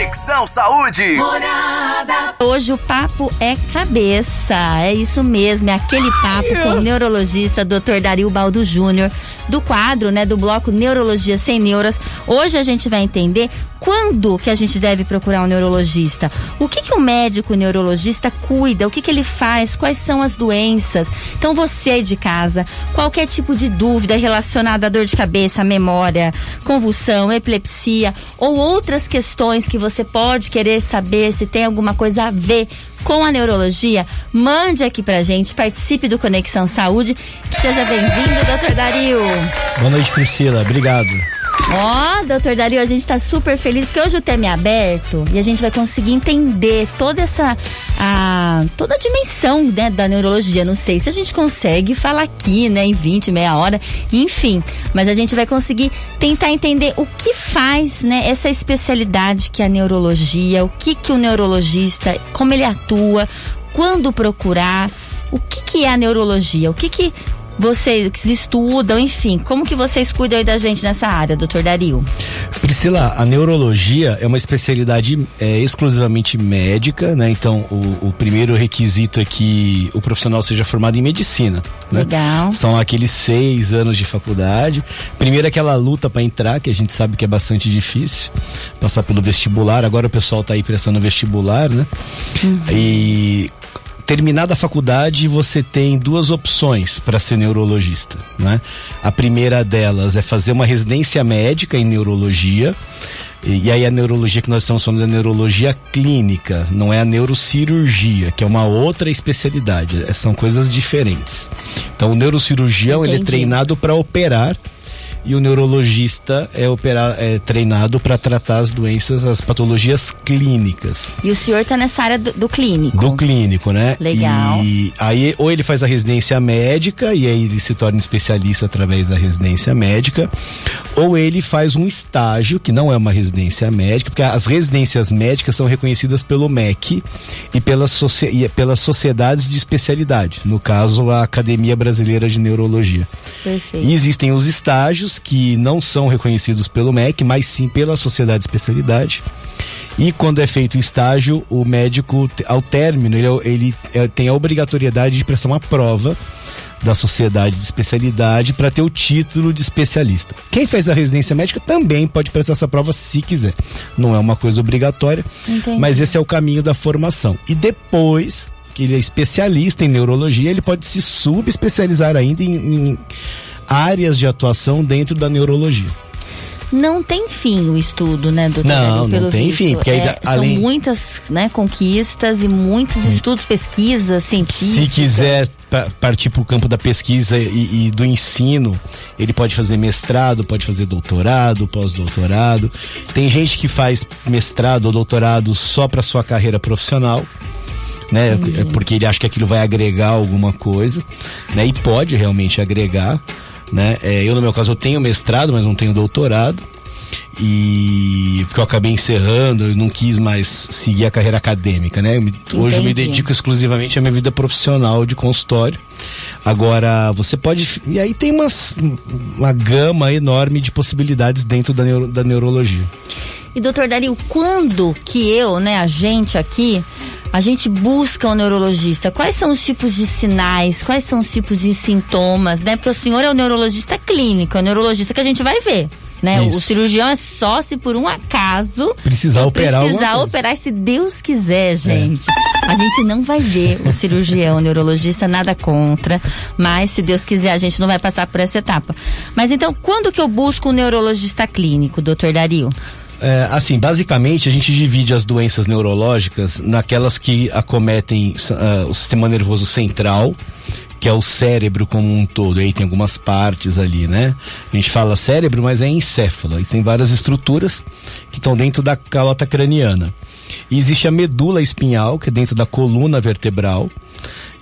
Conexão Saúde. Morada. Hoje o papo é cabeça. É isso mesmo, é aquele papo com o neurologista Dr. Dario Baldo Júnior, do quadro, né, do bloco Neurologia Sem Neuras. Hoje a gente vai entender quando que a gente deve procurar um neurologista? O que que o médico neurologista cuida? O que que ele faz? Quais são as doenças? Então você de casa, qualquer tipo de dúvida relacionada à dor de cabeça, memória, convulsão, epilepsia ou outras questões que você pode querer saber se tem alguma coisa a ver com a neurologia, mande aqui pra gente, participe do Conexão Saúde. Seja bem-vindo, doutor Dario. Boa noite, Priscila. Obrigado. Ó, oh, doutor Dario, a gente tá super feliz porque hoje o tema é aberto e a gente vai conseguir entender toda essa. A, toda a dimensão né, da neurologia. Não sei se a gente consegue falar aqui, né, em 20, meia hora, enfim. Mas a gente vai conseguir tentar entender o que faz, né, essa especialidade que é a neurologia, o que, que o neurologista, como ele atua, quando procurar. O que, que é a neurologia? O que, que vocês estudam, enfim, como que vocês cuidam aí da gente nessa área, doutor Dario? Priscila, a neurologia é uma especialidade é, exclusivamente médica, né? Então, o, o, primeiro requisito é que o profissional seja formado em medicina. Né? Legal. São aqueles seis anos de faculdade. Primeiro aquela luta para entrar, que a gente sabe que é bastante difícil, passar pelo vestibular. Agora o pessoal está aí prestando vestibular, né? Uhum. E terminada a faculdade, você tem duas opções para ser neurologista, né? A primeira delas é fazer uma residência médica em neurologia. E, aí a neurologia que nós estamos falando é a neurologia clínica, não é a neurocirurgia, que é uma outra especialidade. É, são coisas diferentes. Então o neurocirurgião Entendi. ele é treinado para operar e o neurologista é, operar, é treinado para tratar as doenças, as patologias clínicas. E o senhor está nessa área do, do, clínico? Do clínico, né? Legal. E aí, ou ele faz a residência médica e aí ele se torna especialista através da residência médica, ou ele faz um estágio, que não é uma residência médica, porque as residências médicas são reconhecidas pelo MEC e pelas, e pelas sociedades de especialidade, no caso, a Academia Brasileira de Neurologia. Perfeito. E existem os estágios que não são reconhecidos pelo MEC, mas sim pela sociedade de especialidade. E quando é feito o estágio, o médico, ao término, ele, ele é, tem a obrigatoriedade de prestar uma prova da sociedade de especialidade para ter o título de especialista. Quem fez a residência médica também pode prestar essa prova se quiser. Não é uma coisa obrigatória, Entendi. mas esse é o caminho da formação. E depois que ele é especialista em neurologia, ele pode se subespecializar ainda em, em áreas de atuação dentro da neurologia. Não tem fim o estudo, né, doutor? Não, não tem visto. fim, porque é, além... são muitas, né, conquistas e muitos hum. estudos, pesquisas científicas. Se quiser partir para o campo da pesquisa e, e, do ensino, ele pode fazer mestrado, pode fazer doutorado, pós-doutorado. Tem gente que faz mestrado ou doutorado só para sua carreira profissional. Né, Entendi. porque ele acha que aquilo vai agregar alguma coisa, né? E pode realmente agregar né? É, eu no meu caso eu tenho mestrado, mas não tenho doutorado e porque eu acabei encerrando, eu não quis mais seguir a carreira acadêmica, né? hoje eu me dedico exclusivamente à minha vida profissional de consultório. Agora, você pode. E aí tem umas, uma gama enorme de possibilidades dentro da, neuro, da neurologia. E doutor Dario, quando que eu, né, a gente aqui, a gente busca um neurologista? Quais são os tipos de sinais? Quais são os tipos de sintomas, né? Porque o senhor é o neurologista clínico, é o neurologista que a gente vai ver. Né? O cirurgião é só se por um acaso precisar operar precisar operar se Deus quiser, gente. É. A gente não vai ver o cirurgião, o neurologista nada contra, mas se Deus quiser a gente não vai passar por essa etapa. Mas então, quando que eu busco um neurologista clínico, doutor Dario? É, assim, basicamente a gente divide as doenças neurológicas naquelas que acometem uh, o sistema nervoso central, que é o cérebro como um todo. Aí tem algumas partes ali, né? A gente fala cérebro, mas é encéfalo. E tem várias estruturas que estão dentro da calota craniana. E existe a medula espinhal, que é dentro da coluna vertebral.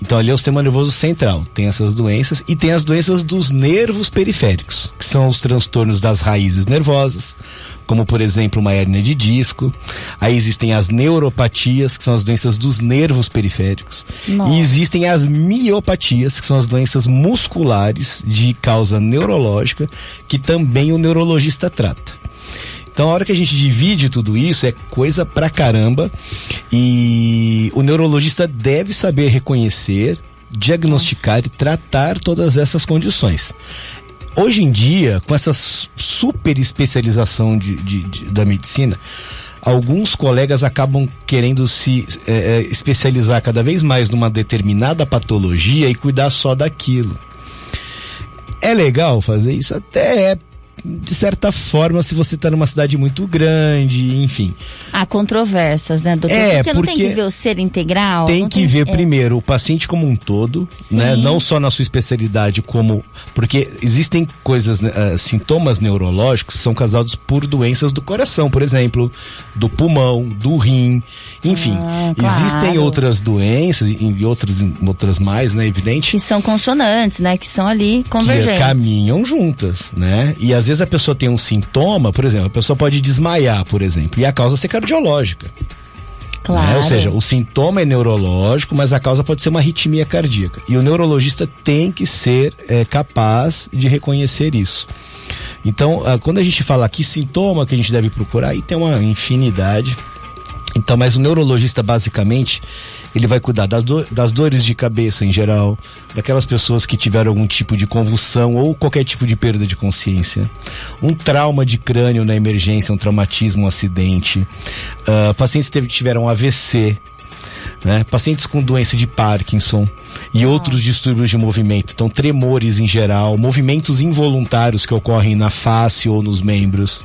Então ali é o sistema nervoso central. Tem essas doenças e tem as doenças dos nervos periféricos, que são os transtornos das raízes nervosas, como por exemplo uma hérnia de disco. Aí existem as neuropatias, que são as doenças dos nervos periféricos. Nossa. E existem as miopatias, que são as doenças musculares de causa neurológica, que também o neurologista trata. Então, a hora que a gente divide tudo isso, é coisa pra caramba. E o neurologista deve saber reconhecer, diagnosticar e tratar todas essas condições. Hoje em dia, com essa super especialização de, de, de da medicina, alguns colegas acabam querendo se é, é, especializar cada vez mais numa determinada patologia e cuidar só daquilo. É legal fazer isso? Até é de certa forma, se você está numa cidade muito grande, enfim. Há controvérsias, né, doutor? É, porque, porque não tem que ver o ser integral. Tem que tem... ver é. primeiro o paciente como um todo, Sim. né? Não só na sua especialidade, como. Porque existem coisas, uh, sintomas neurológicos que são causados por doenças do coração, por exemplo, do pulmão, do rim, enfim. Ah, claro. Existem outras doenças e outras, outras mais, né? Evidente. Que são consonantes, né? Que são ali convergentes. Que caminham juntas, né? E às vezes a pessoa tem um sintoma, por exemplo, a pessoa pode desmaiar, por exemplo, e a causa ser cardiológica. Claro. Né? Ou seja, o sintoma é neurológico, mas a causa pode ser uma arritmia cardíaca. E o neurologista tem que ser é, capaz de reconhecer isso. Então, ah, quando a gente fala que sintoma que a gente deve procurar, aí tem uma infinidade. Então, mas o neurologista basicamente ele vai cuidar das, do, das dores de cabeça em geral, daquelas pessoas que tiveram algum tipo de convulsão ou qualquer tipo de perda de consciência, um trauma de crânio na emergência, um traumatismo, um acidente, uh, pacientes que tiveram AVC, né? Pacientes com doença de Parkinson e ah. outros distúrbios de movimento, então tremores em geral, movimentos involuntários que ocorrem na face ou nos membros,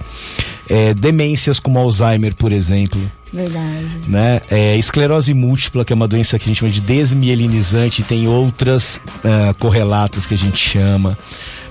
é, demências como Alzheimer, por exemplo. Verdade. Né? É, esclerose múltipla, que é uma doença que a gente chama de desmielinizante, tem outras uh, correlatas que a gente chama.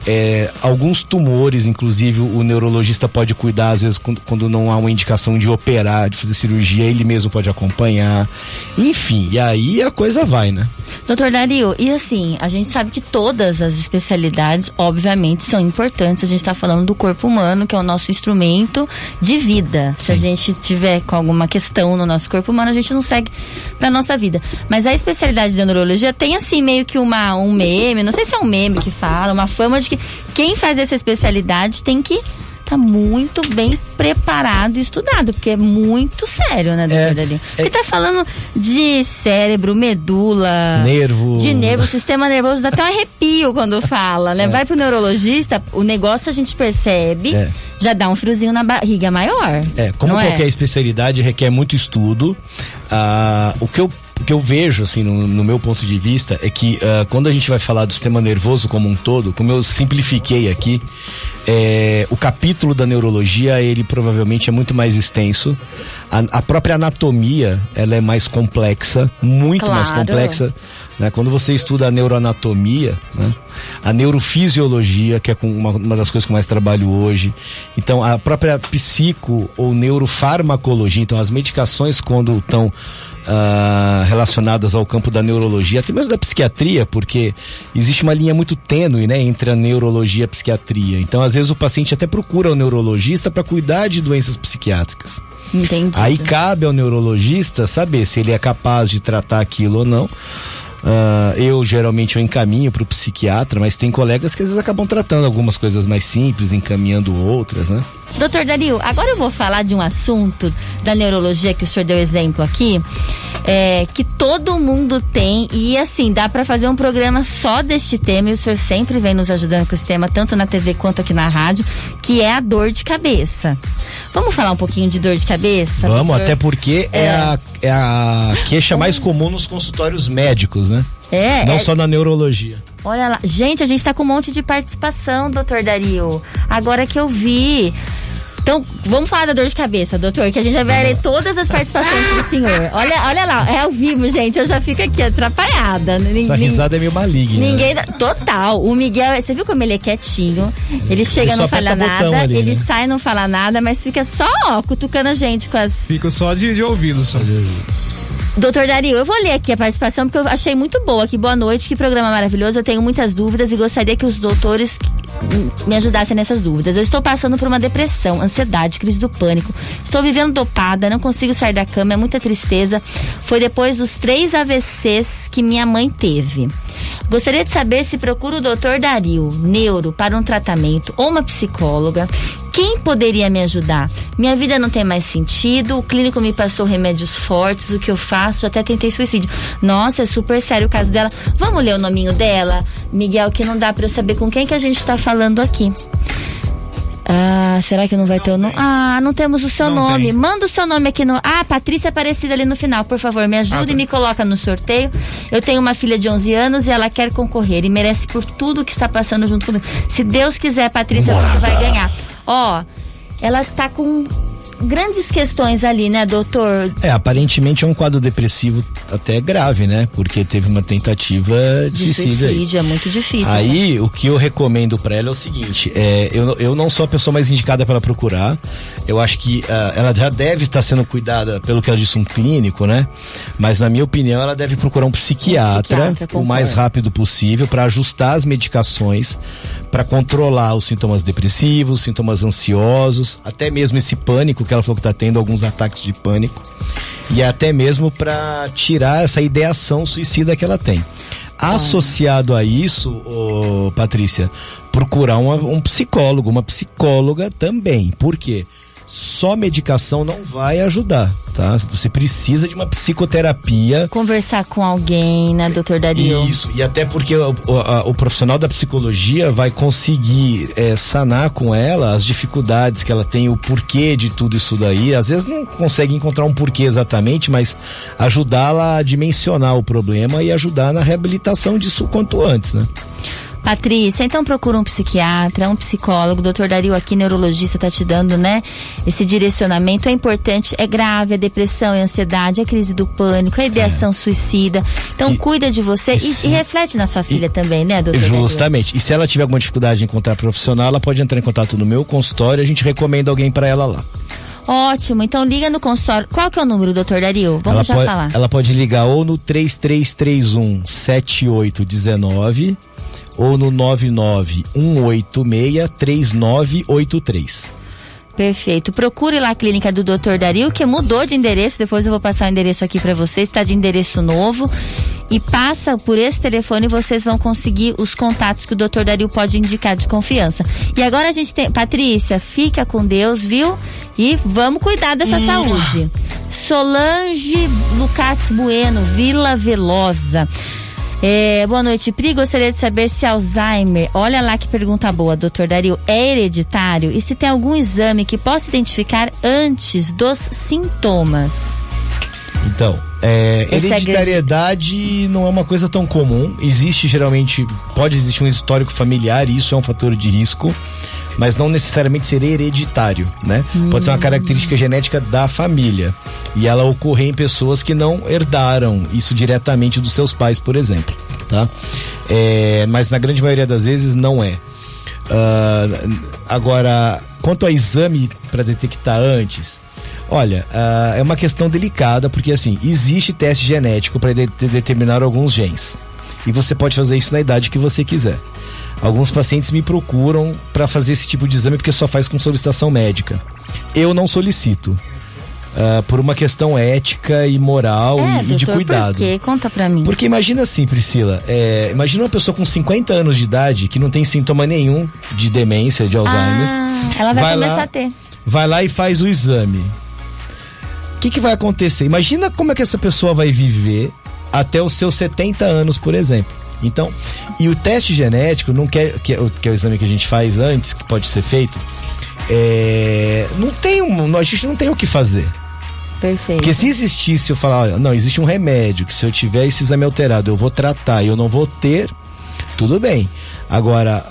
É, alguns tumores, inclusive, o neurologista pode cuidar, às vezes, quando, quando, não há uma indicação de operar, de fazer cirurgia, ele mesmo pode acompanhar. Enfim, e aí a coisa vai, né? Doutor Dario, e assim, a gente sabe que todas as especialidades, obviamente, são importantes. A gente está falando do corpo humano, que é o nosso instrumento de vida. Sim. Se a gente tiver com alguma questão no nosso corpo humano, a gente não segue para nossa vida. Mas a especialidade da neurologia tem, assim, meio que uma, um meme, não sei se é um meme que fala, uma fama de que quem faz essa especialidade tem que tá muito bem preparado e estudado, porque é muito sério, né, doutor é, Porque é, tá falando de cérebro, medula, nervo, de nervo, sistema nervoso, dá até um arrepio quando fala, né? É. Vai pro neurologista, o negócio a gente percebe, é. já dá um friozinho na barriga maior. É, como é? qualquer especialidade requer muito estudo. Ah, o que eu o que eu vejo, assim, no, no, meu ponto de vista, é que uh, quando a gente vai falar do sistema nervoso como um todo, como eu simplifiquei aqui, é, o capítulo da neurologia, ele provavelmente é muito mais extenso. A, a própria anatomia, ela é mais complexa, muito claro. mais complexa. Né? Quando você estuda a neuroanatomia, né? a neurofisiologia, que é uma, uma das coisas que eu mais trabalho hoje. Então, a própria psico ou neurofarmacologia, então as medicações quando estão uh, relacionadas ao campo da neurologia, até mesmo da psiquiatria, porque existe uma linha muito tênue né, entre a neurologia e a psiquiatria. Então, às vezes, o paciente até procura o neurologista para cuidar de doenças psiquiátricas. Entendi. Aí cabe ao neurologista saber se ele é capaz de tratar aquilo ou não. Uh, eu geralmente eu encaminho para o psiquiatra, mas tem colegas que às vezes acabam tratando algumas coisas mais simples, encaminhando outras, né? Doutor Dario, agora eu vou falar de um assunto da neurologia que o senhor deu exemplo aqui, é, que todo mundo tem e assim, dá para fazer um programa só deste tema e o senhor sempre vem nos ajudando com esse tema, tanto na TV quanto aqui na rádio, que é a dor de cabeça. Vamos falar um pouquinho de dor de cabeça? Vamos, doutor? até porque é, é, a, é a queixa mais comum nos consultórios médicos, né? É. Não é... só na neurologia. Olha lá. Gente, a gente tá com um monte de participação, doutor Dario. Agora que eu vi. Então, vamos falar da dor de cabeça, doutor, que a gente já vai ler todas as participações do senhor. Olha, olha lá, é ao vivo, gente. Eu já fico aqui atrapalhada. Essa risada é meio maligna. Ninguém. Total. O Miguel, você viu como ele é quietinho? Ele chega, ele não fala nada, ali, ele né? sai, não fala nada, mas fica só, ó, cutucando a gente com as. Fico só de, de ouvido, só de ouvido. Doutor Dario, eu vou ler aqui a participação porque eu achei muito boa. Que boa noite, que programa maravilhoso. Eu tenho muitas dúvidas e gostaria que os doutores me ajudassem nessas dúvidas. Eu estou passando por uma depressão, ansiedade, crise do pânico. Estou vivendo dopada, não consigo sair da cama, é muita tristeza. Foi depois dos três AVCs que minha mãe teve. Gostaria de saber se procuro o doutor Dario, neuro, para um tratamento ou uma psicóloga Quem poderia me ajudar? Minha vida não tem mais sentido, o clínico me passou remédios fortes, o que eu faço? Até tentei suicídio. Nossa, é super sério o caso dela. Vamos ler o nominho dela? Miguel, que não dá para eu saber com quem que a gente está falando aqui. Ah, será que não vai ter o nome? Ah, não temos o seu não nome. Tem. Manda o seu nome aqui no. Ah, Patrícia Aparecida ali no final, por favor, me ajuda ah, tá. e me coloca no sorteio. Eu tenho uma filha de 11 anos e ela quer concorrer e merece por tudo que está passando junto comigo. Se Deus quiser, Patrícia, Morada. você vai ganhar. Ó, ela tá com grandes questões ali, né, doutor? É, aparentemente é um quadro depressivo até grave, né? Porque teve uma tentativa de, de suicídio. Suicídio, é muito difícil. Aí, né? o que eu recomendo para ela é o seguinte: é, eu, eu não sou a pessoa mais indicada para procurar. Eu acho que uh, ela já deve estar sendo cuidada, pelo que ela disse, um clínico, né? Mas, na minha opinião, ela deve procurar um psiquiatra, um psiquiatra o mais rápido possível para ajustar as medicações, para controlar os sintomas depressivos, sintomas ansiosos, até mesmo esse pânico que ela falou que está tendo alguns ataques de pânico e até mesmo para tirar essa ideação suicida que ela tem. Associado a isso, oh, Patrícia, procurar uma, um psicólogo, uma psicóloga também. Por quê? Só medicação não vai ajudar, tá? Você precisa de uma psicoterapia. Conversar com alguém, né, doutor Dario? Isso, e até porque o, o, a, o profissional da psicologia vai conseguir é, sanar com ela as dificuldades que ela tem, o porquê de tudo isso daí. Às vezes não consegue encontrar um porquê exatamente, mas ajudá-la a dimensionar o problema e ajudar na reabilitação disso quanto antes, né? Patrícia, então procura um psiquiatra, um psicólogo, o doutor Dario aqui, neurologista, tá te dando, né? Esse direcionamento é importante, é grave, a depressão, a ansiedade, a crise do pânico, a ideação é. suicida. Então e, cuida de você e, e, reflete na sua filha e, também, né, doutor Justamente. Dario? E se ela tiver alguma dificuldade em encontrar profissional, ela pode entrar em contato no meu consultório, a gente recomenda alguém para ela lá. Ótimo, então liga no consultório. Qual que é o número, doutor Dario? Vamos ela já pode, falar. Ela pode ligar ou no 3331 7819 ou no 991863983. Perfeito. Procure lá a clínica do Dr. Dario, que mudou de endereço. Depois eu vou passar o endereço aqui para vocês. Está de endereço novo. E passa por esse telefone vocês vão conseguir os contatos que o Dr. Dario pode indicar de confiança. E agora a gente tem. Patrícia, fica com Deus, viu? E vamos cuidar dessa hum. saúde. Solange Lucas Bueno, Vila Velosa. É, boa noite, Pri. Gostaria de saber se Alzheimer, olha lá que pergunta boa, doutor Dario, é hereditário e se tem algum exame que possa identificar antes dos sintomas. Então, é, hereditariedade é grande... não é uma coisa tão comum. Existe geralmente, pode existir um histórico familiar, e isso é um fator de risco mas não necessariamente ser hereditário, né? Hum. Pode ser uma característica genética da família e ela ocorrer em pessoas que não herdaram isso diretamente dos seus pais, por exemplo, tá? É, mas na grande maioria das vezes não é. Uh, agora, quanto ao exame para detectar antes, olha, uh, é uma questão delicada porque assim existe teste genético para de determinar alguns genes e você pode fazer isso na idade que você quiser. Alguns pacientes me procuram para fazer esse tipo de exame porque só faz com solicitação médica. Eu não solicito. Uh, por uma questão ética e moral é, e, doutor, e, de cuidado. Por quê? Conta pra mim. Porque imagina assim, Priscila, é, imagina uma pessoa com 50 anos de idade que não tem sintoma nenhum de demência, de Alzheimer. Ah, ela vai, vai começar lá, a ter. Vai lá e faz o exame. O que, que vai acontecer? Imagina como é que essa pessoa vai viver até os seus 70 anos, por exemplo. Então, e o teste genético, não quer, que, é, que é o exame que a gente faz antes, que pode ser feito, é, não tem um, a gente não tem o que fazer. Perfeito. Porque se existisse, eu falar, olha, não, existe um remédio que se eu tiver esse exame alterado, eu vou tratar e eu não vou ter, tudo bem. Agora,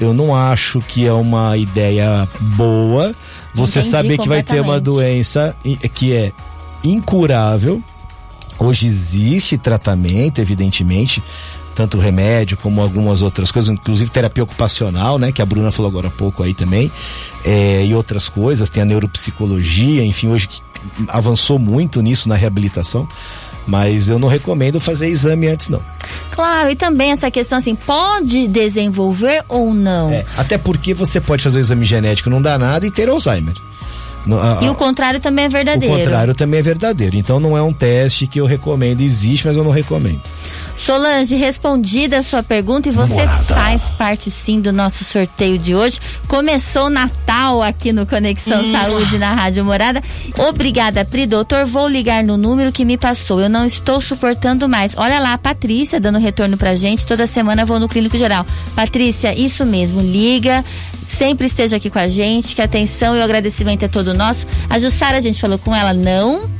eu não acho que é uma ideia boa você Entendi saber que vai ter uma doença que é incurável Hoje existe tratamento, evidentemente, tanto remédio como algumas outras coisas, inclusive terapia ocupacional, né? Que a Bruna falou agora há pouco aí também, é, e outras coisas, tem a neuropsicologia, enfim, hoje avançou muito nisso na reabilitação, mas eu não recomendo fazer exame antes não. Claro, e também essa questão assim, pode desenvolver ou não? É, até porque você pode fazer o exame genético, não dá nada e ter Alzheimer. A, e o contrário também é verdadeiro. O contrário também é verdadeiro. Então não é um teste que eu recomendo. Existe, mas eu não recomendo. Solange, respondida a sua pergunta e você Morada. faz parte sim do nosso sorteio de hoje. Começou o Natal aqui no Conexão hum. Saúde na Rádio Morada. Obrigada, Pri. Doutor, vou ligar no número que me passou. Eu não estou suportando mais. Olha lá, a Patrícia dando retorno pra gente. Toda semana vou no Clínico Geral. Patrícia, isso mesmo. Liga, sempre esteja aqui com a gente. Que atenção e o agradecimento é todo nosso. A Jussara, a gente falou com ela, não.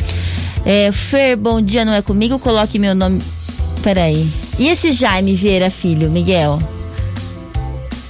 É, Fer, bom dia, não é comigo? Coloque meu nome. Peraí. E esse Jaime Vieira Filho, Miguel?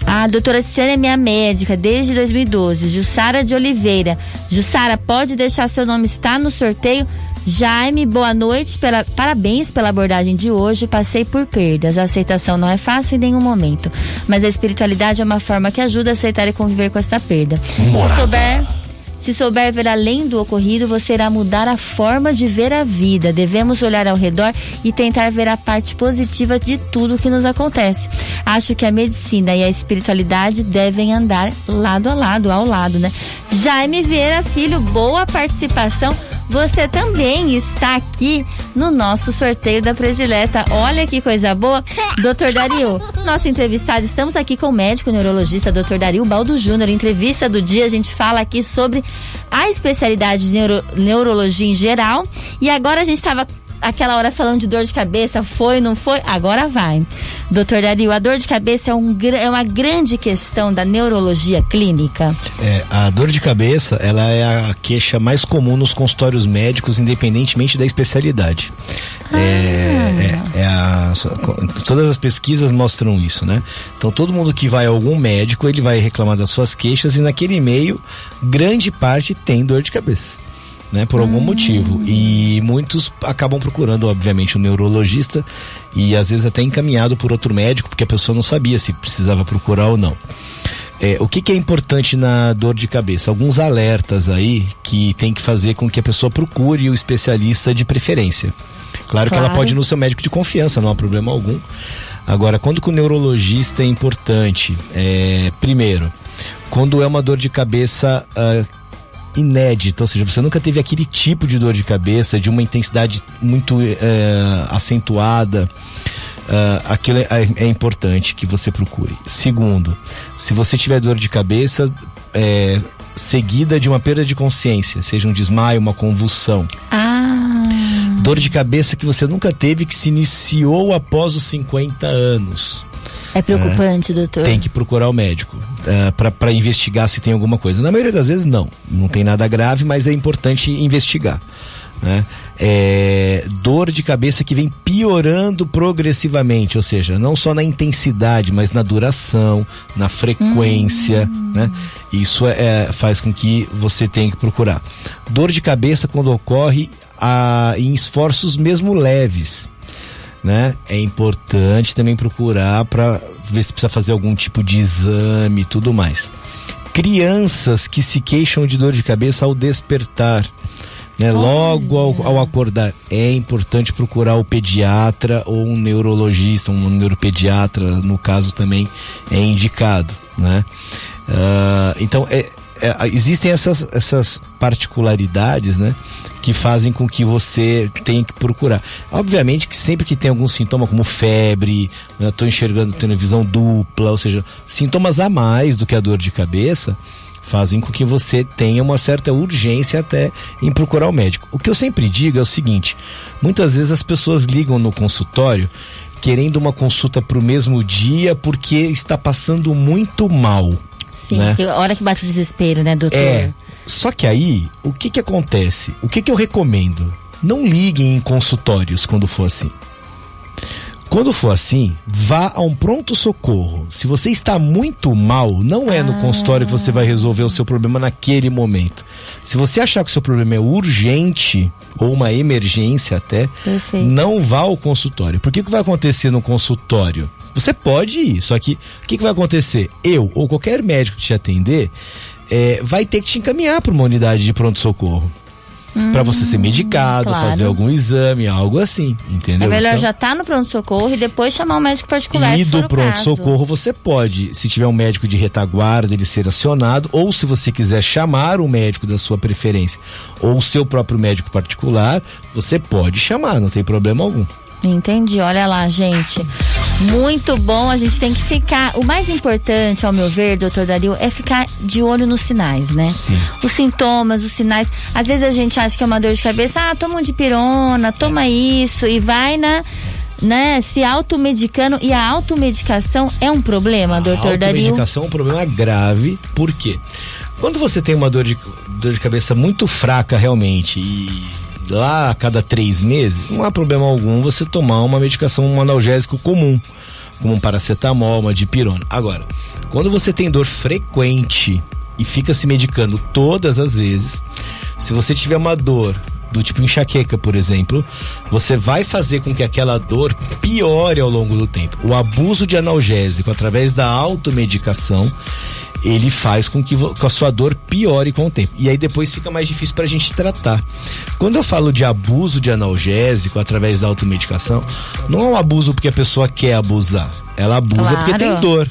A doutora Tiziana é minha médica desde 2012. Jussara de Oliveira. Jussara, pode deixar seu nome estar no sorteio. Jaime, boa noite. Pela, parabéns pela abordagem de hoje. Passei por perdas. A aceitação não é fácil em nenhum momento. Mas a espiritualidade é uma forma que ajuda a aceitar e conviver com essa perda. Morada. Se souber se souber ver além do ocorrido, você irá mudar a forma de ver a vida. Devemos olhar ao redor e tentar ver a parte positiva de tudo que nos acontece. Acho que a medicina e a espiritualidade devem andar lado a lado, ao lado, né? Jaime Vieira Filho, boa participação. Você também está aqui no nosso sorteio da predileta. Olha que coisa boa. Doutor Dario, nosso entrevistado, estamos aqui com o médico neurologista Dr. Dario Baldo Júnior. Entrevista do dia, a gente fala aqui sobre a especialidade de neuro, neurologia em geral. E agora a gente estava aquela hora falando de dor de cabeça, foi, não foi? Agora vai. Doutor Dario, a dor de cabeça é, um, é uma grande questão da neurologia clínica? É, a dor de cabeça, ela é a queixa mais comum nos consultórios médicos, independentemente da especialidade. Ah. É, é, é a, todas as pesquisas mostram isso, né? Então todo mundo que vai a algum médico, ele vai reclamar das suas queixas e naquele meio, grande parte tem dor de cabeça né, por algum hum. motivo. E muitos acabam procurando, obviamente, um neurologista e às vezes até encaminhado por outro médico, porque a pessoa não sabia se precisava procurar ou não. É, o que, que, é importante na dor de cabeça? Alguns alertas aí que tem que fazer com que a pessoa procure o especialista de preferência. Claro, claro. que ela pode ir no seu médico de confiança, não há problema algum. Agora, quando com o neurologista é importante, é, primeiro, quando é uma dor de cabeça uh, inédita, ou seja, você nunca teve aquele tipo de dor de cabeça, de uma intensidade muito é, acentuada. Uh, aquilo é, é, importante que você procure. Segundo, se você tiver dor de cabeça é, seguida de uma perda de consciência, seja um desmaio, uma convulsão. Ah. Dor de cabeça que você nunca teve, que se iniciou após os 50 anos. É preocupante, é, doutor. Tem que procurar o médico uh, para investigar se tem alguma coisa. Na maioria das vezes, não. Não tem nada grave, mas é importante investigar. Né? É, dor de cabeça que vem piorando progressivamente, ou seja, não só na intensidade, mas na duração, na frequência, hum. né? Isso é, faz com que você tenha que procurar. Dor de cabeça quando ocorre a, em esforços mesmo leves né? É importante também procurar para ver se precisa fazer algum tipo de exame e tudo mais. Crianças que se queixam de dor de cabeça ao despertar, né? Logo ao, ao, acordar, é importante procurar o pediatra ou um neurologista, um neuropediatra, no caso também é indicado, né? Uh, então é, é, existem essas, essas particularidades, né? Que fazem com que você tenha que procurar. Obviamente que sempre que tem algum sintoma, como febre, estou né, enxergando tendo visão dupla, ou seja, sintomas a mais do que a dor de cabeça, fazem com que você tenha uma certa urgência até em procurar o médico. O que eu sempre digo é o seguinte: muitas vezes as pessoas ligam no consultório querendo uma consulta para o mesmo dia porque está passando muito mal. Sim, né? que hora que bate o desespero, né, doutor? É. Só que aí, o que que acontece? O que que eu recomendo? Não liguem em consultórios quando for assim. Quando for assim, vá a um pronto-socorro. Se você está muito mal, não é no ah. consultório que você vai resolver o seu problema naquele momento. Se você achar que o seu problema é urgente, ou uma emergência até, Perfeito. não vá ao consultório. Por que, que vai acontecer no consultório? Você pode ir, só que o que, que vai acontecer? Eu ou qualquer médico que te atender é, vai ter que te encaminhar para uma unidade de pronto-socorro. Hum, para você ser medicado, claro. fazer algum exame, algo assim, entendeu? É melhor então, já estar tá no pronto-socorro e depois chamar um médico particular. E do pronto-socorro você pode, se tiver um médico de retaguarda, ele ser acionado, ou se você quiser chamar um médico da sua preferência, ou o seu próprio médico particular, você pode chamar, não tem problema algum. Entendi, olha lá, gente. Muito bom, a gente tem que ficar. O mais importante, ao meu ver, doutor Dario, é ficar de olho nos sinais, né? Sim. Os sintomas, os sinais. Às vezes a gente acha que é uma dor de cabeça, ah, toma um de pirona, toma isso, e vai na. Né, se automedicando e a automedicação é um problema, A doutor Dario? automedicação é um problema grave, por quê? Quando você tem uma dor de, dor de cabeça muito fraca realmente e lá a cada três meses, não há problema algum você tomar uma medicação, um analgésico comum, como um paracetamol, uma dipirona. Agora, quando você tem dor frequente e fica se medicando todas as vezes, se você tiver uma dor do tipo enxaqueca, por exemplo, você vai fazer com que aquela dor piore ao longo do tempo. O abuso de analgésico através da automedicação ele faz com que, a sua dor piore com o tempo. E aí depois fica mais difícil pra gente tratar. Quando eu falo de abuso de analgésico através da automedicação, não é um abuso porque a pessoa quer abusar. Ela abusa porque Claro. tem dor.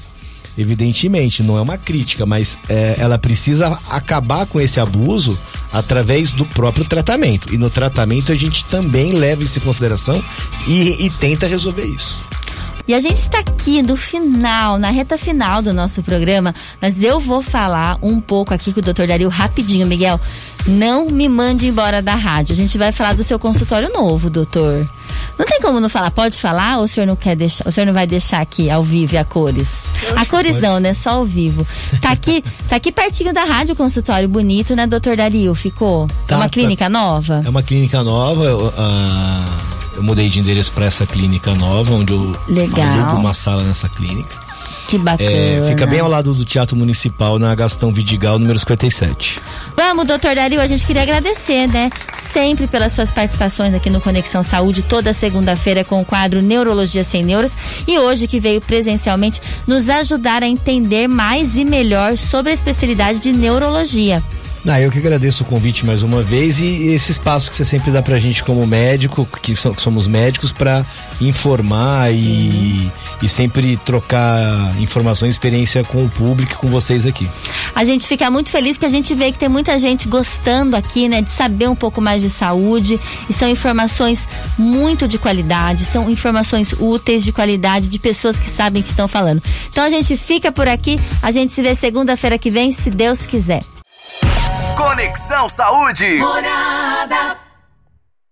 Evidentemente, não é uma crítica, mas é, ela precisa acabar com esse abuso através do próprio tratamento. E no tratamento a gente também leva isso em consideração e, e tenta resolver isso. E a gente está aqui no final, na reta final do nosso programa, mas eu vou falar um pouco aqui com o Dr. Dario rapidinho, Miguel. Não me mande embora da rádio. A gente vai falar do seu consultório novo, doutor. Não tem como não falar, pode falar ou o senhor não quer deixar, o senhor não vai deixar aqui ao vivo a cores? A cores não, né? Só ao vivo. Tá aqui, tá aqui pertinho da rádio, consultório bonito, né, doutor Dario? Ficou? Tá, é uma tá. clínica nova? É uma clínica nova. Eu, ah, eu mudei de endereço para essa clínica nova, onde eu Legal. alugo uma sala nessa clínica. Que bacana. É, fica bem ao lado do Teatro Municipal, na Gastão Vidigal, número 57. Vamos, doutor Dario, a gente queria agradecer, né? Sempre pelas suas participações aqui no Conexão Saúde, toda segunda-feira com o quadro Neurologia Sem Neuras. E hoje que veio presencialmente nos ajudar a entender mais e melhor sobre a especialidade de neurologia. Ah, eu que agradeço o convite mais uma vez e esse espaço que você sempre dá pra gente como médico, que, so- que somos médicos, pra informar e, e sempre trocar informações, experiência com o público e com vocês aqui. A gente fica muito feliz porque a gente vê que tem muita gente gostando aqui, né, de saber um pouco mais de saúde. E são informações muito de qualidade, são informações úteis de qualidade de pessoas que sabem que estão falando. Então a gente fica por aqui, a gente se vê segunda-feira que vem, se Deus quiser. Conexão Saúde. Morada.